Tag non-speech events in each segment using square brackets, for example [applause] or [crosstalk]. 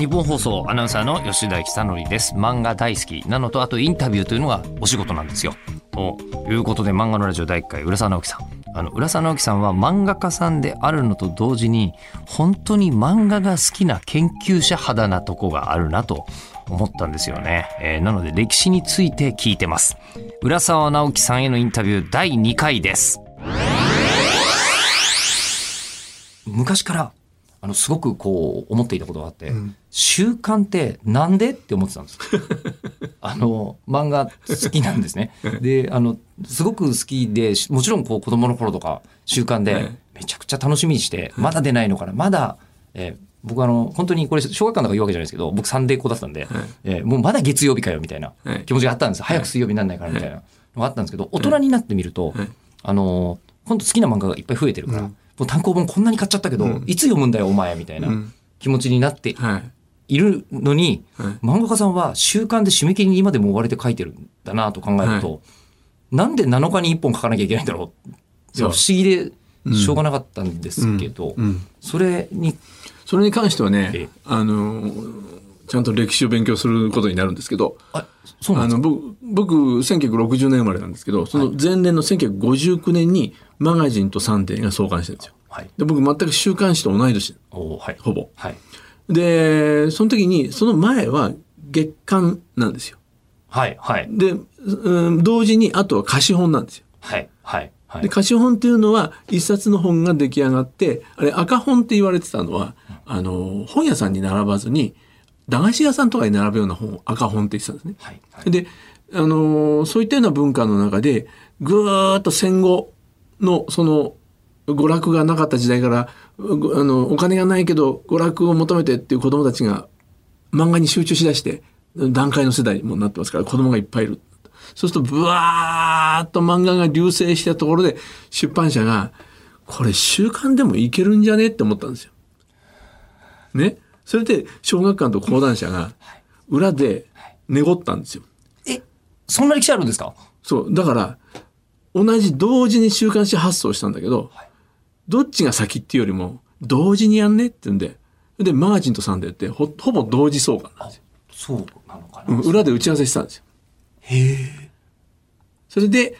日本放送アナウンサーの吉田久典です。漫画大好き。なのとあとインタビューというのがお仕事なんですよ。ということで漫画のラジオ第1回浦沢直樹さん。あの浦沢直樹さんは漫画家さんであるのと同時に本当に漫画が好きな研究者肌なとこがあるなと思ったんですよね、えーなので歴史について聞いてます。浦沢直樹さんへのインタビュー第2回です。昔からあのすごくこう思っていたことがあって、習慣ってなんで？って思ってたんです。[laughs] あの漫画好きなんですね。[laughs] であのすごく好きでしもちろんこう子供の頃とか習慣ではい。めちゃくちゃ楽しみにして、まだ出ないのかな。まだ、えー僕あの本当にこれ小学館とか言うわけじゃないですけど僕サンデー子だったんで、えーもうまだ月曜日かよみたいなはい。気持ちがあったんです。よ早く水曜日にならないからみたいなのがあったんですけど大人になってみると、はい。あの本当好きな漫画がいっぱい増えてるから、うん。もう単行本こんなに買っちゃったけど、うん。いつ読むんだよお前みたいなうん。気持ちになってはい。いるのに、はい。漫画家さんは習慣で締め切りに今でも追われて書いてるんだなと考えると、なんで7日に1本書かなきゃいけないんだろう？不思議でしょうがなかったんですけど、うん。それにそれに関してはええ。ね、あの、ちゃんと歴史を勉強することになるんですけど、あそうなんですか？あの僕僕1960年生まれなんですけどその前年の1959年にマガジンとサンデーが創刊してるんですよ。はい。で僕全く週刊誌と同い年。はい。ほぼ。はいでその時にその前は月刊なんですよ。はいはいで、うん、同時にあとは貸本なんですよ。はいはいはいで貸本っていうのは一冊の本が出来上がってあれ赤本って言われてたのはあの本屋さんに並ばずに駄菓子屋さんとかに並ぶような本を赤本って言ってたんですね。はいはいで、あのーそういったような文化の中でぐーっと戦後のその娯楽がなかった時代からうあのお金がないけど娯楽を求めてっていう子供たちが漫画に集中しだして段階の世代にもなってますから子供がいっぱいいる。そうするとブワーッと漫画が流星したところで出版社がこれ週刊でもいけるんじゃねって思ったんですよ。ね？それで小学館と講談社が裏で寝ごったんですよ。えそんな歴史あるんですか？そう。だから、同じ同時に週刊誌発送したんだけど、どっちが先っていうよりも、同時にやんねって言うんで、で、マガジンとサンデーってほほぼ同時創刊なんですよ。そうなのかな、うん裏で打ち合わせしたんですよ。へえ。それで、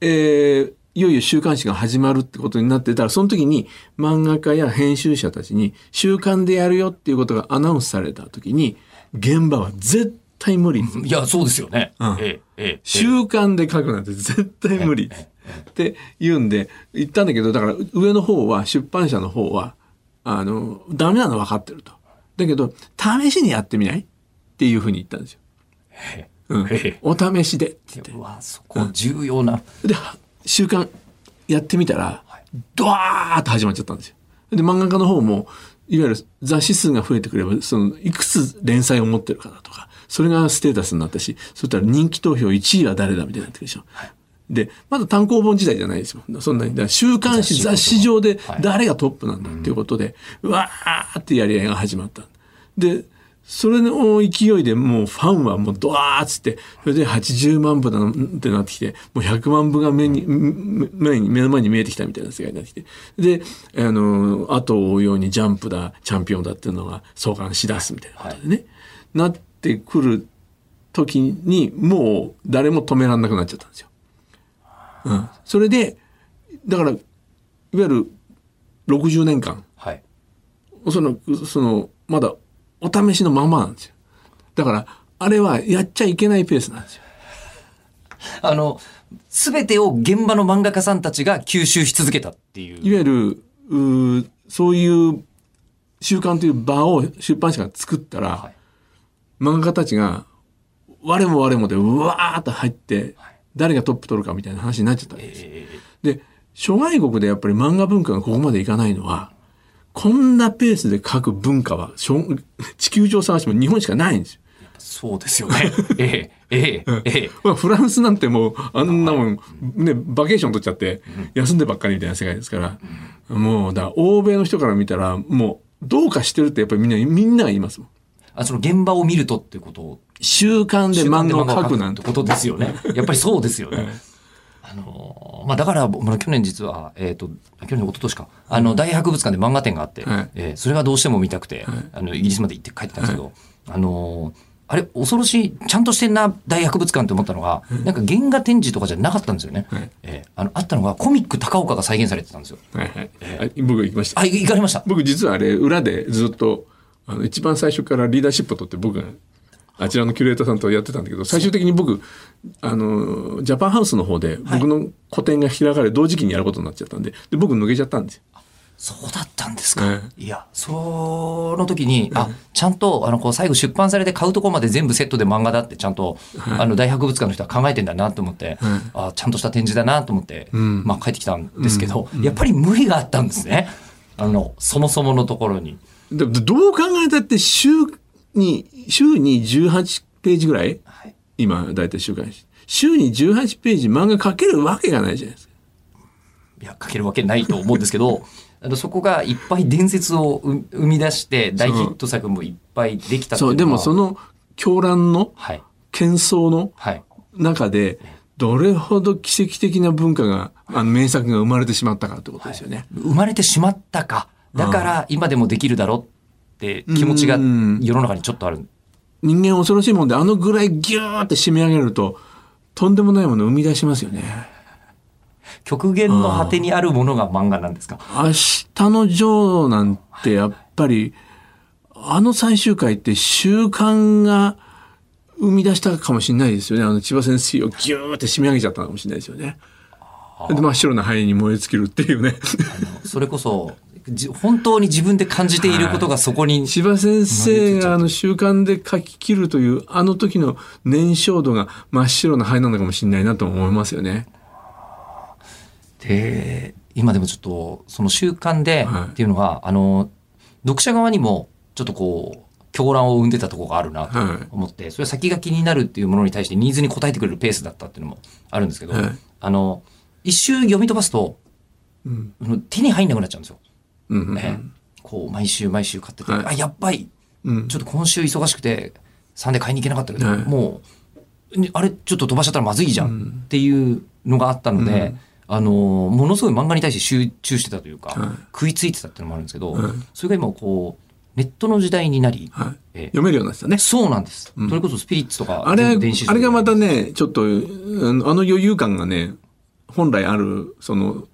えーいよいよ週刊誌が始まるってことになってたら、その時に漫画家や編集者たちに週刊でやるよっていうことがアナウンスされた時に、現場は絶対無理。いやそうですよね、うん。ええええ週刊で書くなんて絶対無理って言うんで言ったんだけどだから上の方は出版社の方はあのダメなの分かってると。だけど試しにやってみないっていうふうに言ったんですよ。うん。お試しでって言って。うわそこ重要な、で週刊やってみたらドワーッと始まっちゃったんですよ。で漫画家の方もいわゆる雑誌数が増えてくればそのいくつ連載を持ってるかだとかそれがステータスになったしそしたら人気投票1位は誰だみたいになってくるでしょ。でまだ単行本時代じゃないですもん。そんなに。だから週刊誌雑誌上で誰がトップなんだっていうことで、うわーってやり合いが始まった。でそれの勢いでもうファンはもうドワーッつってそれで80万部だってなってきてもう100万部が目に目目に目の前に見えてきたみたいな世界になってきて。であの後を追うようにジャンプだチャンピオンだっていうのが創刊しだすみたいなことでね、なってくる時にもう誰も止めらんなくなっちゃったんですよ。うん、それでだからいわゆる60年間。はい。そのそのまだお試しのままなんですよ。だからあれはやっちゃいけないペースなんですよ。[laughs] あの全てを現場の漫画家さんたちが吸収し続けたっていう。いわゆるうーそういう習慣という場を出版社が作ったら、はい。漫画家たちが我も我もでうわーっと入って誰がトップ取るかみたいな話になっちゃったわけです。で諸外国でやっぱり漫画文化がここまでいかないのはこんなペースで書く文化は地球上探しても日本しかないんですよ。えそうですよね。ええええええ。[laughs] まあ、フランスなんてもうあんなもん、ね、バケーション取っちゃって休んでばっかりみたいな世界ですから、もうだから欧米の人から見たらもうどうかしてるってやっぱりみんなみんなが言いますもん。あその現場を見るとってことを習慣で漫画を描くなんて。ことですよね。[laughs] やっぱりそうですよね。ああのーまあ、だから、まあ、去年実は、えっ、と、去年、一昨年か、あの、大博物館で漫画展があって、はいえーそれがどうしても見たくて、あの、イギリスまで行って帰ってたんですけど、あのーあれ、恐ろしい、ちゃんとしてんな、大博物館って思ったのが、なんか原画展示とかじゃなかったんですよね。はいえーあの、あったのが、コミック高岡が再現されてたんですよ。はいはい。あ僕行きました。あ、い行かれました？僕実はあれ裏でずっとあの一番最初からリーダーシップを取って僕があちらのキュレーターさんとやってたんだけど最終的に僕あのジャパンハウスの方で僕の個展が開かれ同時期にやることになっちゃったんでで僕抜けちゃったんですよ。そうだったんですか。えい。や、その時に、あ、ちゃんと、あの、こう、最後出版されて買うとこまで全部セットで漫画だって、ちゃんと、あの、大博物館の人は考えてんだなと思って、あ、ちゃんとした展示だなと思って、まあ、帰ってきたんですけど、やっぱり無理があったんですね。あの、そもそものところに。どう考えたって週に週に18ページぐらい？はい。今大体週刊誌週に18ページ漫画描けるわけがないじゃないですか。いや、書けるわけないと思うんですけど、[laughs] あのそこがいっぱい伝説を生生み出して、大ヒット作もいっぱいできたそううでもその狂乱のはい。喧騒のはい。中でどれほど奇跡的な文化があの名作が生まれてしまったかってことですよね。生まれてしまったか。だから今でもできるだろうって気持ちが世うんの中にちょっとある。人間恐ろしいもんであのぐらいギューって締め上げるととんでもないものを生み出しますよね。極限の果てにあるものが漫画なんですか？明日のジョーなんてやっぱりあの最終回って習慣が生み出したかもしれないですよね。あの千葉先生をギューって締め上げちゃったかもしれないですよね。で真っ白な灰に燃え尽きるっていうね。それこそ、じ本当に自分で感じていることがそこに、千葉先生があの習慣で書き切るというあの時の燃焼度が真っ白な灰なのかもしれないなと思いますよね。で、今でもちょっと、その習慣ではい。っていうのが、あの、読者側にも、ちょっとこう、狂乱を生んでたところがあるなとはい。思って、それは先が気になるっていうものに対してニーズに応えてくれるペースだったっていうのもあるんですけど、はい。あの、一周読み飛ばすと、うん。手に入んなくなっちゃうんですよ。うんうんね。こう、毎週毎週買ってて、はい。あ、やっばい。うん。ちょっと今週忙しくて、サンデー買いに行けなかったけど、はい。もう、にあれ、ちょっと飛ばしちゃったらまずいじゃんっていうのがあったので、うん。あの、ものすごい漫画に対して集中してたというか、はい。食いついてたっていうのもあるんですけど、はい。それが今こう、ネットの時代になり、はい。えー読めるようになってたね。そうなんです、うん。それこそスピリッツとか、あれ、全部電子書あれがまたね、ちょっと、うんあの余裕感がね、本来ある、その、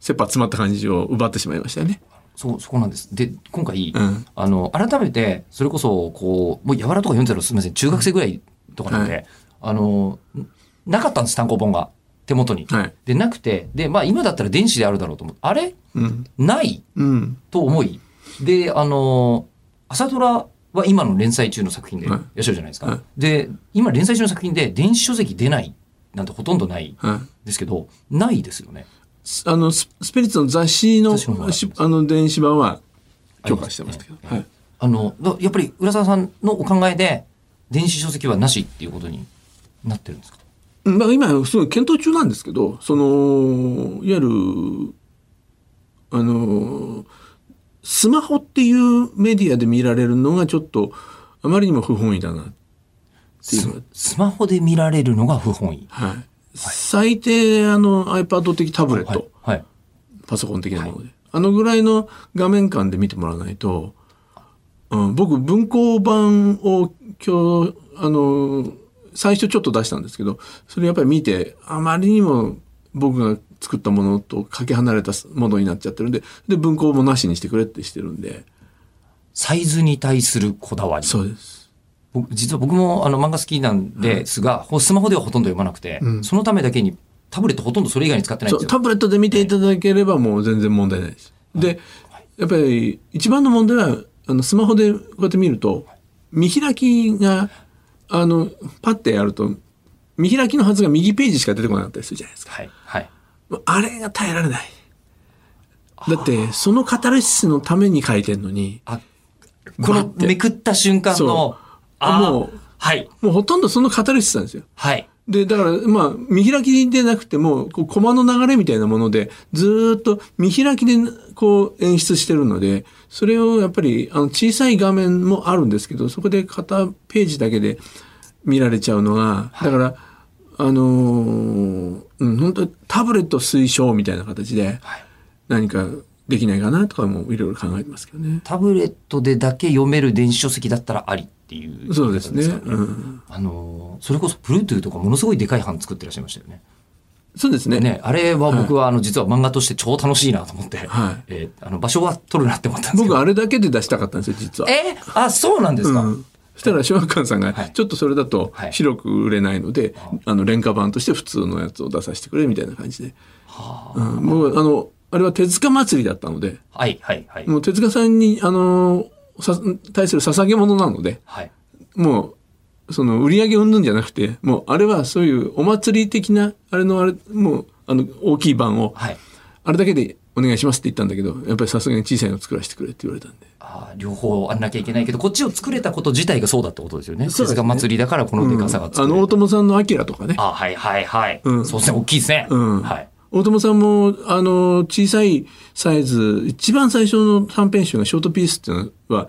切羽詰まった感じを奪ってしまいましたよね。そう、そこなんです。で、今回、うんあの、改めて、それこそ、こう、もう、やわらとか読んでたらすみません、中学生ぐらいとかなんで、はあの、んなかったんです、単行本が。手元に。はい。で、なくて、で、まあ、今だったら電子であるだろうと思う。あれ？うん。ない？うん。と思い。で、あの、朝ドラは今の連載中の作品でいはいらっしゃるじゃないですか。はいで、今連載中の作品で電子書籍出ないなんてほとんどない。ですけど、ないですよね。あの、ススピリッツの雑誌の、あの、電子版は許可してましたけど。ありはい。あの、だやっぱり浦沢さんのお考えで、電子書籍はなしっていうことになってるんですか？うんだから今、すごい検討中なんですけど、その、いわゆる、あの、スマホっていうメディアで見られるのがちょっと、あまりにも不本意だなっていうスマホで見られるのが不本意。はい。最低、あの、iPad 的タブレット、はい。はい。パソコン的なもので、あのぐらいの画面感で見てもらわないと、うん、僕、文庫版を今日、あの、最初ちょっと出したんですけど、それやっぱり見て、あまりにも僕が作ったものとかけ離れたものになっちゃってるんで、で、文庫もなしにしてくれってしてるんで、サイズに対するこだわり。そうです。僕実は僕もあの漫画好きなんですが、ほスマホではほとんど読まなくて、うんそのためだけにタブレットほとんどそれ以外に使ってないんですよ。タブレットで見ていただければもう全然問題ないです。で、やっぱり一番の問題はあのスマホでこうやって見ると見開きがあのパッてやると見開きのはずが右ページしか出てこなかったりするじゃないですか。はい。はい。あれが耐えられない。だってそのカタルシスのために書いてんのにあ、このめくった瞬間そのもうはい。もうほとんどそのカタルシスなんですよ。はい。で、だから、まあ、見開きでなくても、こう、コマの流れみたいなもので、ずーっと見開きで、こう、演出してるので、それをやっぱり、あの、小さい画面もあるんですけど、そこで片ページだけで見られちゃうのが、だから、あのーうん、本当にタブレット推奨みたいな形ではい何かできないかなとかもいろいろ考えてますけどね。タブレットでだけ読める電子書籍だったらありっていう、そうですね。かうん、あのーそれこそ Bluetooth とかものすごいでかい版作ってらっしゃいましたよね。そうですね。ね、あれは僕はあの実は漫画として超楽しいなと思って、はい。えーあの場所は取るなって思ったんです。僕あれだけで出したかったんですよ、実は。え？あ、そうなんですか、うん。そしたら小学館さんがはい。ちょっとそれだとはい。広く売れないので、あの廉価版として普通のやつを出させてくれみたいな感じで、うん、もうあのあれは手塚祭りだったので。はい、はい、はい。もう手塚さんにあのさ対する捧げ物なのではい。もうその売り上げ云々じゃなくてもうあれはそういうお祭り的なあれのあれもうあの大きい版をはい。あれだけでお願いしますって言ったんだけどやっぱりさすがに小さいの作らせてくれって言われたんで。あー両方あんなきゃいけないけど、こっちを作れたこと自体がそうだってことですよね。そうですね手塚祭りだからこのでかさが作れる。あの大友さんの「アキラとかねあ、はい、はい、はい。うんそうですね、大きいですね。うんはい。大友さんもあの小さいサイズ一番最初の短編集がショートピースっていうのは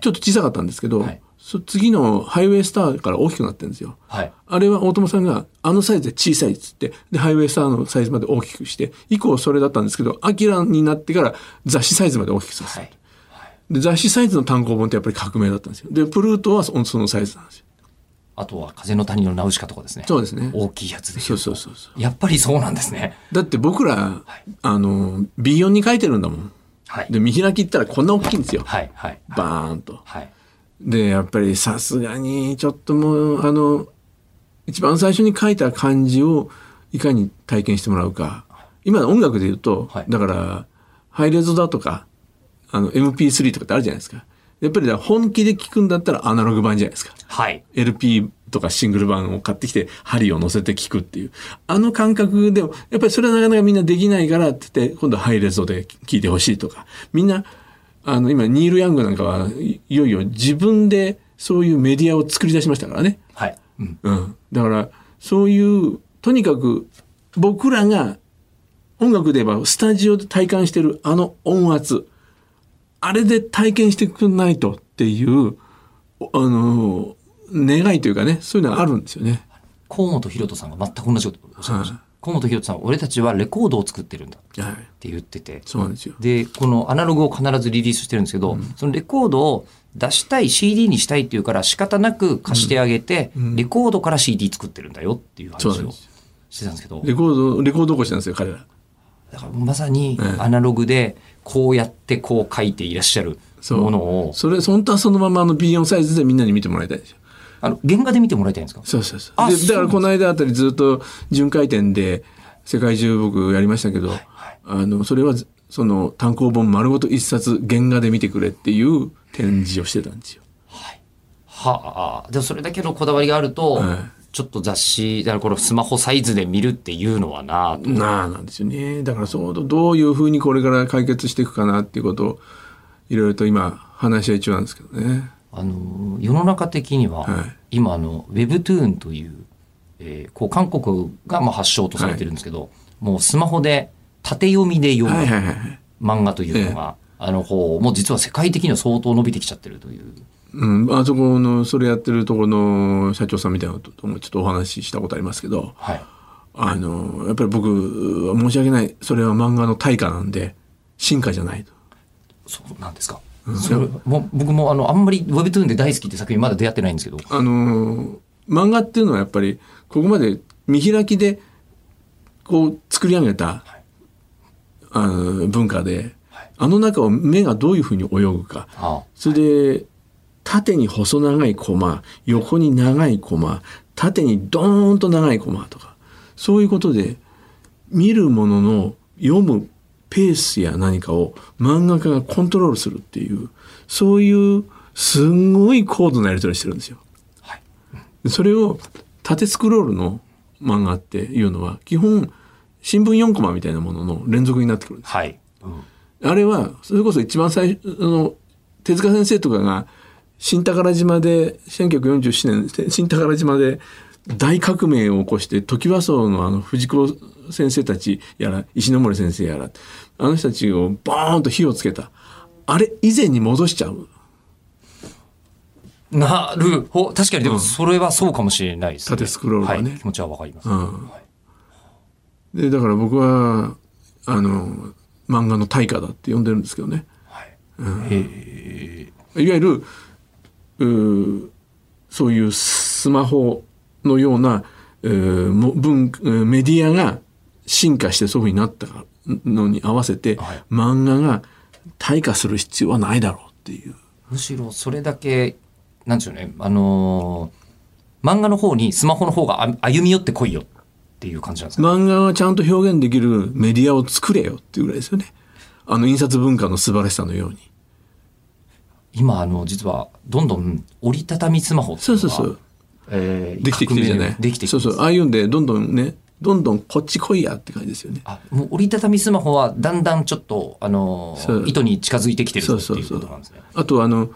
ち。ょっと小さかったんですけど、はいそ次のハイウェイスターから大きくなってるんですよ。はい。あれは大友さんがあのサイズで小さいっつってでハイウェイスターのサイズまで大きくして以降それだったんですけどアキラになってから雑誌サイズまで大きくさせた、はい。で雑誌サイズの単行本ってやっぱり革命だったんですよでプルートはそそのサイズなんですよあとは風の谷のナウシカとかですね。そうですね大きいやつでそうそうそうそうやっぱりそうなんですね。だって僕ら、あの B4 に書いてるんだもんはい。で見開きったらこんな大きいんですよはい、はい。バーンと。はい。でやっぱりさすがにちょっともうあの一番最初に書いた漢字をいかに体験してもらうか今の音楽で言うと、はいだからハイレゾだとかあの MP3 とかってあるじゃないですかやっぱり本気で聞くんだったらアナログ版じゃないですかはい。LP とかシングル版を買ってきて針を乗せて聞くっていうあの感覚でもやっぱりそれはなかなかみんなできないからって言って今度はハイレゾで聞いてほしいとかみんなあの今ニール・ヤングなんかはいいよいよ自分でそういうメディアを作り出しましたからね。はい。うん。うん、だからそういうとにかく僕らが音楽で言えばスタジオで体感してるあの音圧あれで体験してくんないとっていうおあの願いというかねそういうのがあるんですよね。河本博人さんが全く同じことおっしゃいました。はい河本博人さんは俺たちはレコードを作ってるんだっはい、て言ってて。そうなんですよ。で、このアナログを必ずリリースしてるんですけど、そのレコードを出したい CD にしたいっていうから仕方なく貸してあげて、レコードから CD 作ってるんだよっていう話をしてたんですけど、レコードレコード起こしなんですよ彼ら。だからまさにええ。アナログでこうやってこう書いていらっしゃるものを、それ本当はそのままあの B4 サイズでみんなに見てもらいたいんですよ。あの、原画で見てもらいたいんですか？そうそうそう。あでだからこの間あたりずっと巡回展で世界中僕やりましたけど、あのそれはずその単行本丸ごと一冊原画で見てくれっていう展示をしてたんですよ。はあ、でもそれだけのこだわりがあると、はいちょっと雑誌、だからこのスマホサイズで見るっていうのはなとなあなんですよね。だからそうどういうふうにこれから解決していくかなっていうことをいろいろと今話し合い中なんですけどね。あの世の中的には、はい今あの Webtoon という、えーこう韓国がまあ発祥とされてるんですけど、もうスマホで縦読みで読むはいはいはいはい。漫画というのが、あの方もう実は世界的には相当伸びてきちゃってるという。うん、あそこのそれやってるところの社長さんみたいなのともちょっとお話ししたことありますけどはい。あのやっぱり僕は申し訳ないそれは漫画の対価なんで進化じゃないと。そうなんですか。それも僕もあのあんまり Webtoon で大好きって作品まだ出会ってないんですけど。あの漫画っていうのはやっぱりここまで見開きでこう作り上げた、あの文化で、あの中を目がどういうふうに泳ぐかあそれで縦に細長いコマ横に長いコマ縦にドーンと長いコマとかそういうことで見るものの読むペースや何かを漫画家がコントロールするっていうそういうすんごい高度なやり取りしてるんですよ。はい。それを縦スクロールの漫画っていうのは基本新聞4コマみたいなものの連続になってくるんです。はい。うんあれはそれこそ一番最初の手塚先生とかが新宝島で1947年新宝島で大革命を起こしてトキワ荘のあの藤子先生たちやら石ノ森先生やらあの人たちをボーンと火をつけた。あれ以前に戻しちゃう。なるほ確かにでもそれはそうかもしれないですね。縦スクロールがね。はい、気持ちはわかります。うん。はい。でだから僕はあの漫画の大家だって呼んでるんですけどね。はい。へいわゆるそういうスマホのような、文えーメディアが進化してそういうふうになったのに合わせて、はい漫画が退化する必要はないだろうっていう。むしろそれだけなんでしょうねあのー漫画の方にスマホの方があ歩み寄ってこいよっていう感じなんですか、漫画はちゃんと表現できるメディアを作れよっていうぐらいですよね。あの印刷文化の素晴らしさのように。今あの実はどんどん折りたたみスマホっていのがそううそうそう。えーできてきてるじゃない？できてきてそうそう。ああいうんでどんどんね、どんどんこっち来いやって感じですよね。あもう折りたたみスマホはだんだんちょっとあのーそう糸に近づいてきてるぞっていうそうそうそうことなんですね。あとあの、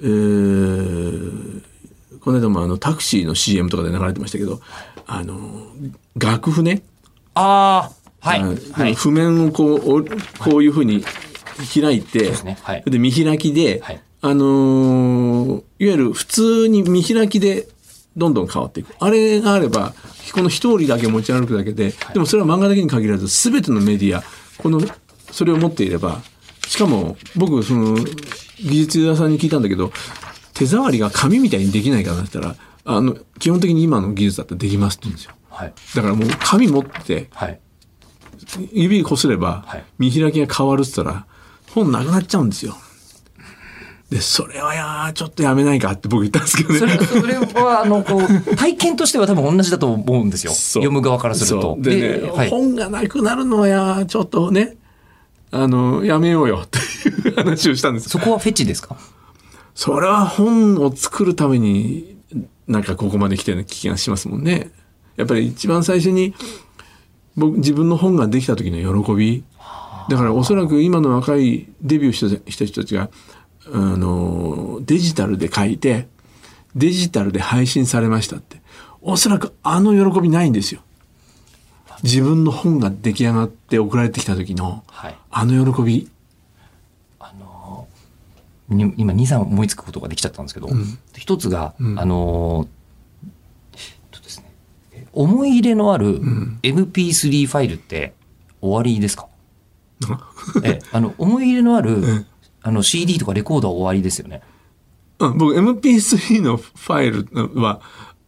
えーこの間もあのタクシーの CM とかで流れてましたけど、あの、楽譜ね。ああはいあはい譜面をこう、おこういうふうに開いて、ですねはいで見開きで、はいあのーいわゆる普通に見開きでどんどん変わっていく。あれがあれば、この一人だけ持ち歩くだけで、でもそれは漫画だけに限らず、すべてのメディア、この、それを持っていれば、しかも僕、その、技術屋さんに聞いたんだけど、手触りが紙みたいにできないかなって言ったら、あの、基本的に今の技術だったらできますって言うんですよ。はいだからもう紙持って、はい指こすればはい見開きが変わるっつったら本なくなっちゃうんですよ。でそれはやーちょっとやめないかって僕言ったんですけどね。それそれはあのこう体験としては多分同じだと思うんですよ読む側からすると。でね、はい、本がなくなるのはやーちょっとねあのやめようよっていう話をしたんです。そこはフェチですか？それは本を作るためになんかここまで来てる気がしますもんね。やっぱり一番最初に僕自分の本ができた時の喜びだからおそらく今の若いデビューしたした人たちがあのデジタルで書いてデジタルで配信されましたって。おそらくあの喜びないんですよ。自分の本が出来上がって送られてきた時のはい。あの喜び。に今23思いつくことができちゃったんですけど、一つが、うん。あのーえっとですね思い入れのあるん。MP3 ファイルって終わりですか、えあの思い入れのある、んあの CD とかレコードは終わりですよね。うん、僕 MP3 のファイルは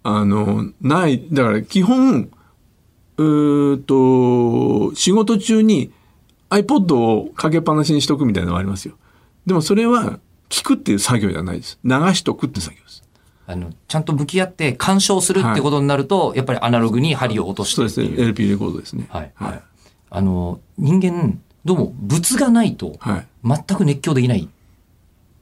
あのない。だから基本うーと仕事中に iPod をかけっぱなしにしとくみたいなのがありますよ。でもそれは聞くっていう作業じゃないです。流しとくって作業です。あのちゃんと向き合って鑑賞するってことになると、やっぱりアナログに針を落としてそうです。ね。LP レコードですね。はいははいい、あの人間どうも物がないとはい。全く熱狂できない。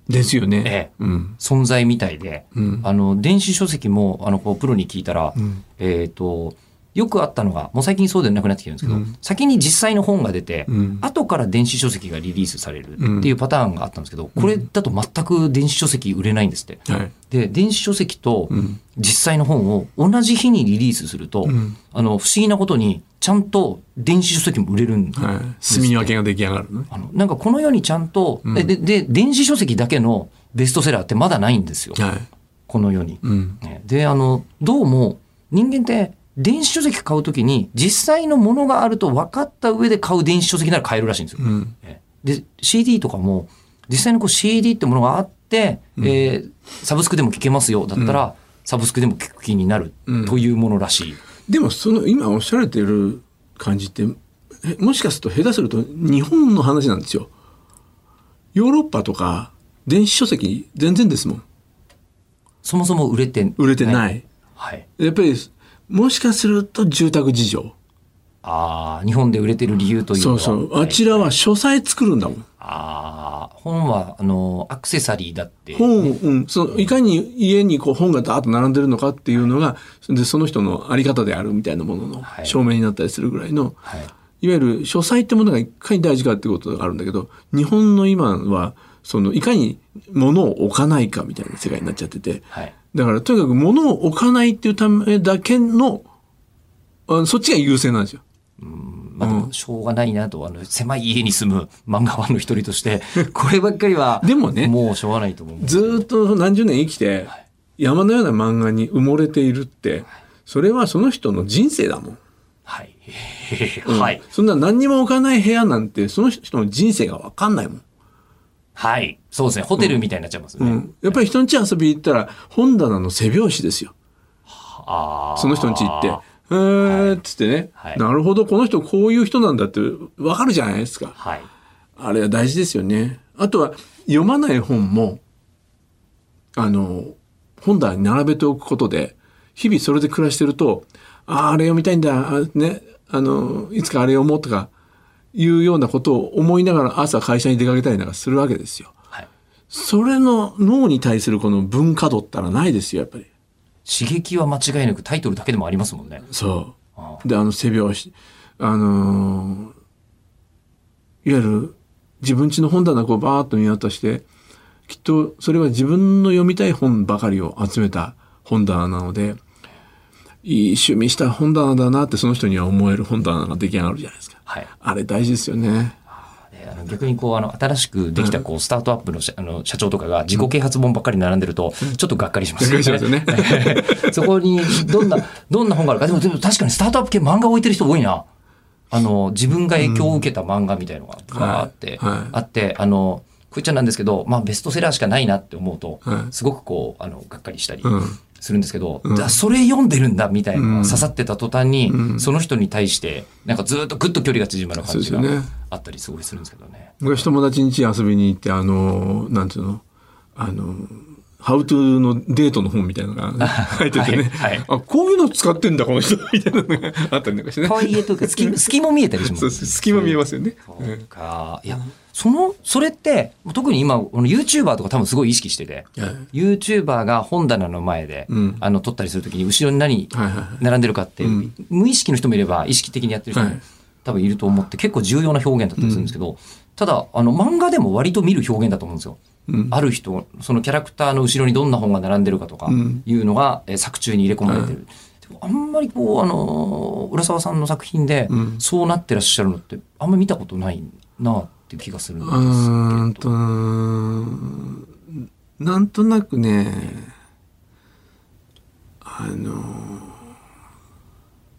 ですよね、ええ。うん。存在みたいで、うん。あの電子書籍もあのこうプロに聞いたら、うん。えっ、とよくあったのがもう最近そうでなくなってきてるんですけど、うん。先に実際の本が出て、うん。後から電子書籍がリリースされるっていうパターンがあったんですけど、これだと全く電子書籍売れないんですって。はい。で電子書籍とうん。実際の本を同じ日にリリースすると、うん。あの不思議なことにちゃんと電子書籍も売れるんです。はい。墨に分けが出来上がるのね。あのなんかこの世にちゃんと、うん。ででで電子書籍だけのベストセラーってまだないんですよ、はい。この世に。うん。ね。であのどうも人間って電子書籍買うときに実際のものがあると分かった上で買う電子書籍なら買えるらしいんですよ。うんねで CD とかも実際にこう CD ってものがあって、うんえーサブスクでも聞けますよだったら、サブスクでも聞く気になるうんというものらしい。でもその今おっしゃられている感じってえもしかすると下手すると日本の話なんですよ。ヨーロッパとか電子書籍全然ですもんそもそも売れて売れてない。はい、やっぱりもしかすると住宅事情。ああ日本で売れてる理由というのはそうそう。あちらは書斎作るんだもん。ああ本はあのアクセサリーだって。本を、うん、そのいかに家にこう本がダーッと並んでるのかっていうのがでその人のあり方であるみたいなもののはい。証明になったりするぐらいの、はい。いわゆる書斎ってものがいかに大事かってことがあるんだけど日本の今はそのいかに物を置かないかみたいな世界になっちゃっててはいだからとにかく物を置かないっていうためだけのあそっちが優先なんですよ。まあ、でもしょうがないなと、あの狭い家に住む漫画ファンの一人として [laughs] こればっかりはでもねもうしょうがないと思うずーっと何十年生きて、山のような漫画に埋もれているってそれはその人の人生だもん。はい。うんはい。そんな何にも置かない部屋なんてその人の人生が分かんないもん。はい。そうですね。ホテルみたいになっちゃいますね。うん、やっぱり人ん家遊び行ったら本棚の背拍子ですよ。ああ。その人ん家行って。えーっつってね、はいなるほどこの人こういう人なんだって分かるじゃないですか。はい。あれは大事ですよね。あとは読まない本もあの本棚に並べておくことで日々それで暮らしてるとあああれ読みたいんだあねあのいつかあれ読もうとかいうようなことを思いながら朝会社に出かけたりなんかするわけですよ。はい。それの脳に対するこの文化度ったらないですよやっぱり。刺激は間違いなくタイトルだけでもありますもんね。そあう。であの背拍子あのーいわゆる自分家の本棚こうバーッと見渡してきっとそれは自分の読みたい本ばかりを集めた本棚なのでいい趣味した本棚だなってその人には思える本棚が出来上がるじゃないですか。はい。あれ大事ですよね。であの逆にこうあの新しくできたこうスタートアップの社あの社長とかが自己啓発本ばっかり並んでるとちょっとがっかりします。ね。[laughs] そこにどんなどんな本があるか。でもでも確かにスタートアップ系漫画置いてる人多いな。あの自分が影響を受けた漫画みたいのがバーってあってあのこう言っちゃなんですけど、まあ、ベストセラーしかないなって思うとはい。すごくこうあのがっかりしたりうんするんですけど、うん。あそれ読んでるんだみたいなのが刺さってた途端に、うん。その人に対してなんかずっとぐっと距離が縮まる感じがあったりすごいするんですけどね。昔友達ん家遊びに行ってあのなんていうのあのハウトゥーのデートの本みたいなのが入っててね、はいはい。あこういうの使ってんだこの人。みたいなのがあったりなんかしてね。可愛い絵というか [laughs] 隙隙も見えたりしますそう隙間見えますよね、そうか。いや、その、それって、特に今、この YouTuber とか多分すごい意識してて、はい。YouTuber が本棚の前で、うん。あの、撮ったりするときに後ろに何並んでるかって、うん。無意識の人もいれば意識的にやってる人も、はい。多分いると思って結構重要な表現だったりするんですけど、ただ、あの、漫画でも割と見る表現だと思うんですよ。うんある人、そのキャラクターの後ろにどんな本が並んでるかとかうんいうのが、えー作中に入れ込まれてる。でもあんまりこう、あのー浦沢さんの作品でうんそうなってらっしゃるのってあんまり見たことないなっていう気がするんですうーんけとど。なんとなくねあの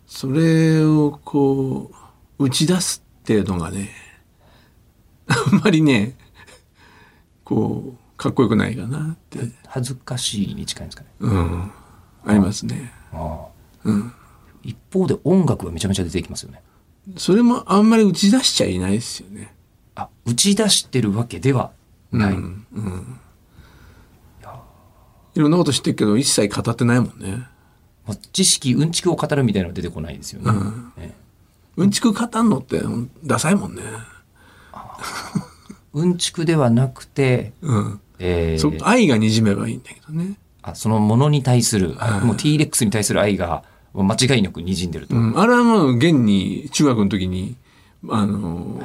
それをこう打ち出すっていうのがねあんまりねこうかっこよくないかなって、恥ずかしいに近いんですかね。うん、ありますね。ああうん、一方で音楽はめちゃめちゃ出てきますよね。それもあんまり打ち出しちゃいないですよね。あ、打ち出してるわけではない。うんうんいろんなこと知ってるけど一切語ってないもんね。まあ知識、うんちくを語るみたいなのは出てこないですよね。ねうんちく語んのってうんダサいもんね。うん。ちくではなくて、うん。えー愛がにじめばいいん。だけどね。あそのものに対する、はいもう T-Rex に対する愛が間違いなく滲ん。でると。うん、あれはもう現に中学の時にあの、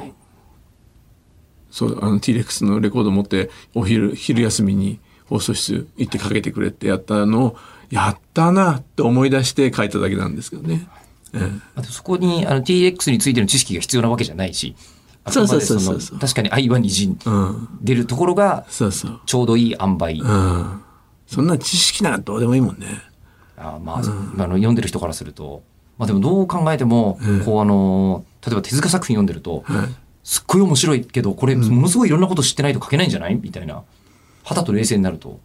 そうあの T-Rex のレコード持ってお昼昼休みに放送室行ってかけてくれってやったのをやったなって思い出して書いただけなん。ですけどね。うん。あとそこにあの T-Rex についての知識が必要なわけじゃないし、あくまでそうそうそうそうの確かに愛は滲んうん、でるところが。ちょうどいい塩梅。うん。そんな知識なんかどうでもいいもんね。あまあ、今の読んでる人からすると、まあでもどう考えても、うんこうあの、例えば手塚作品読んでると、はい。すっごい面白いけど、これ、ものすごいいろんなこと知ってないと書けないんじゃない？みたいな。肌と冷静になると。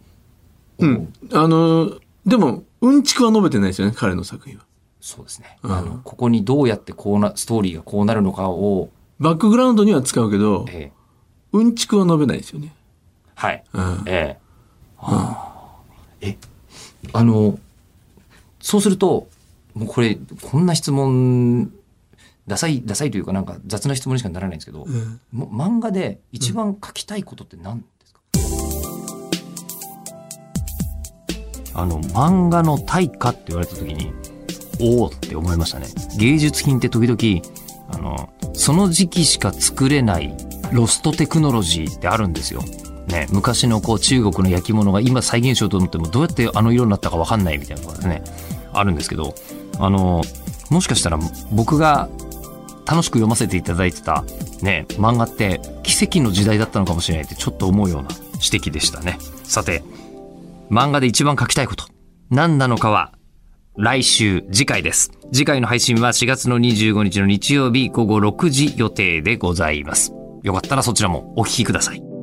うん。あの、でも、うんちくは述べてないですよね、彼の作品は。そうですね。うんあの、ここにどうやってこうな、ストーリーがこうなるのかを、バックグラウンドには使うけど、えうんちくは述べないですよね。ーはい。うん。ええあーえ、あの、そうすると、もうこれ、こんな質問、ダサい、ダサいというかなんか雑な質問にしかならないんですけど、漫画で一番書きたいことって何ですか、あの、漫画の対価って言われた時に、おおって思いましたね。芸術品って時々、あの、その時期しか作れないロストテクノロジーってあるんですよ。ね、昔のこう中国の焼き物が今再現しようと思ってもどうやってあの色になったかわかんないみたいなのがね、あるんですけど、あの、もしかしたら僕が楽しく読ませていただいてたね、漫画って奇跡の時代だったのかもしれないってちょっと思うような指摘でしたね。さて、漫画で一番書きたいこと、何なのかは、来週、次回です。次回の配信は4月の25日の日曜日午後6時予定でございます。よかったらそちらもお聞きください。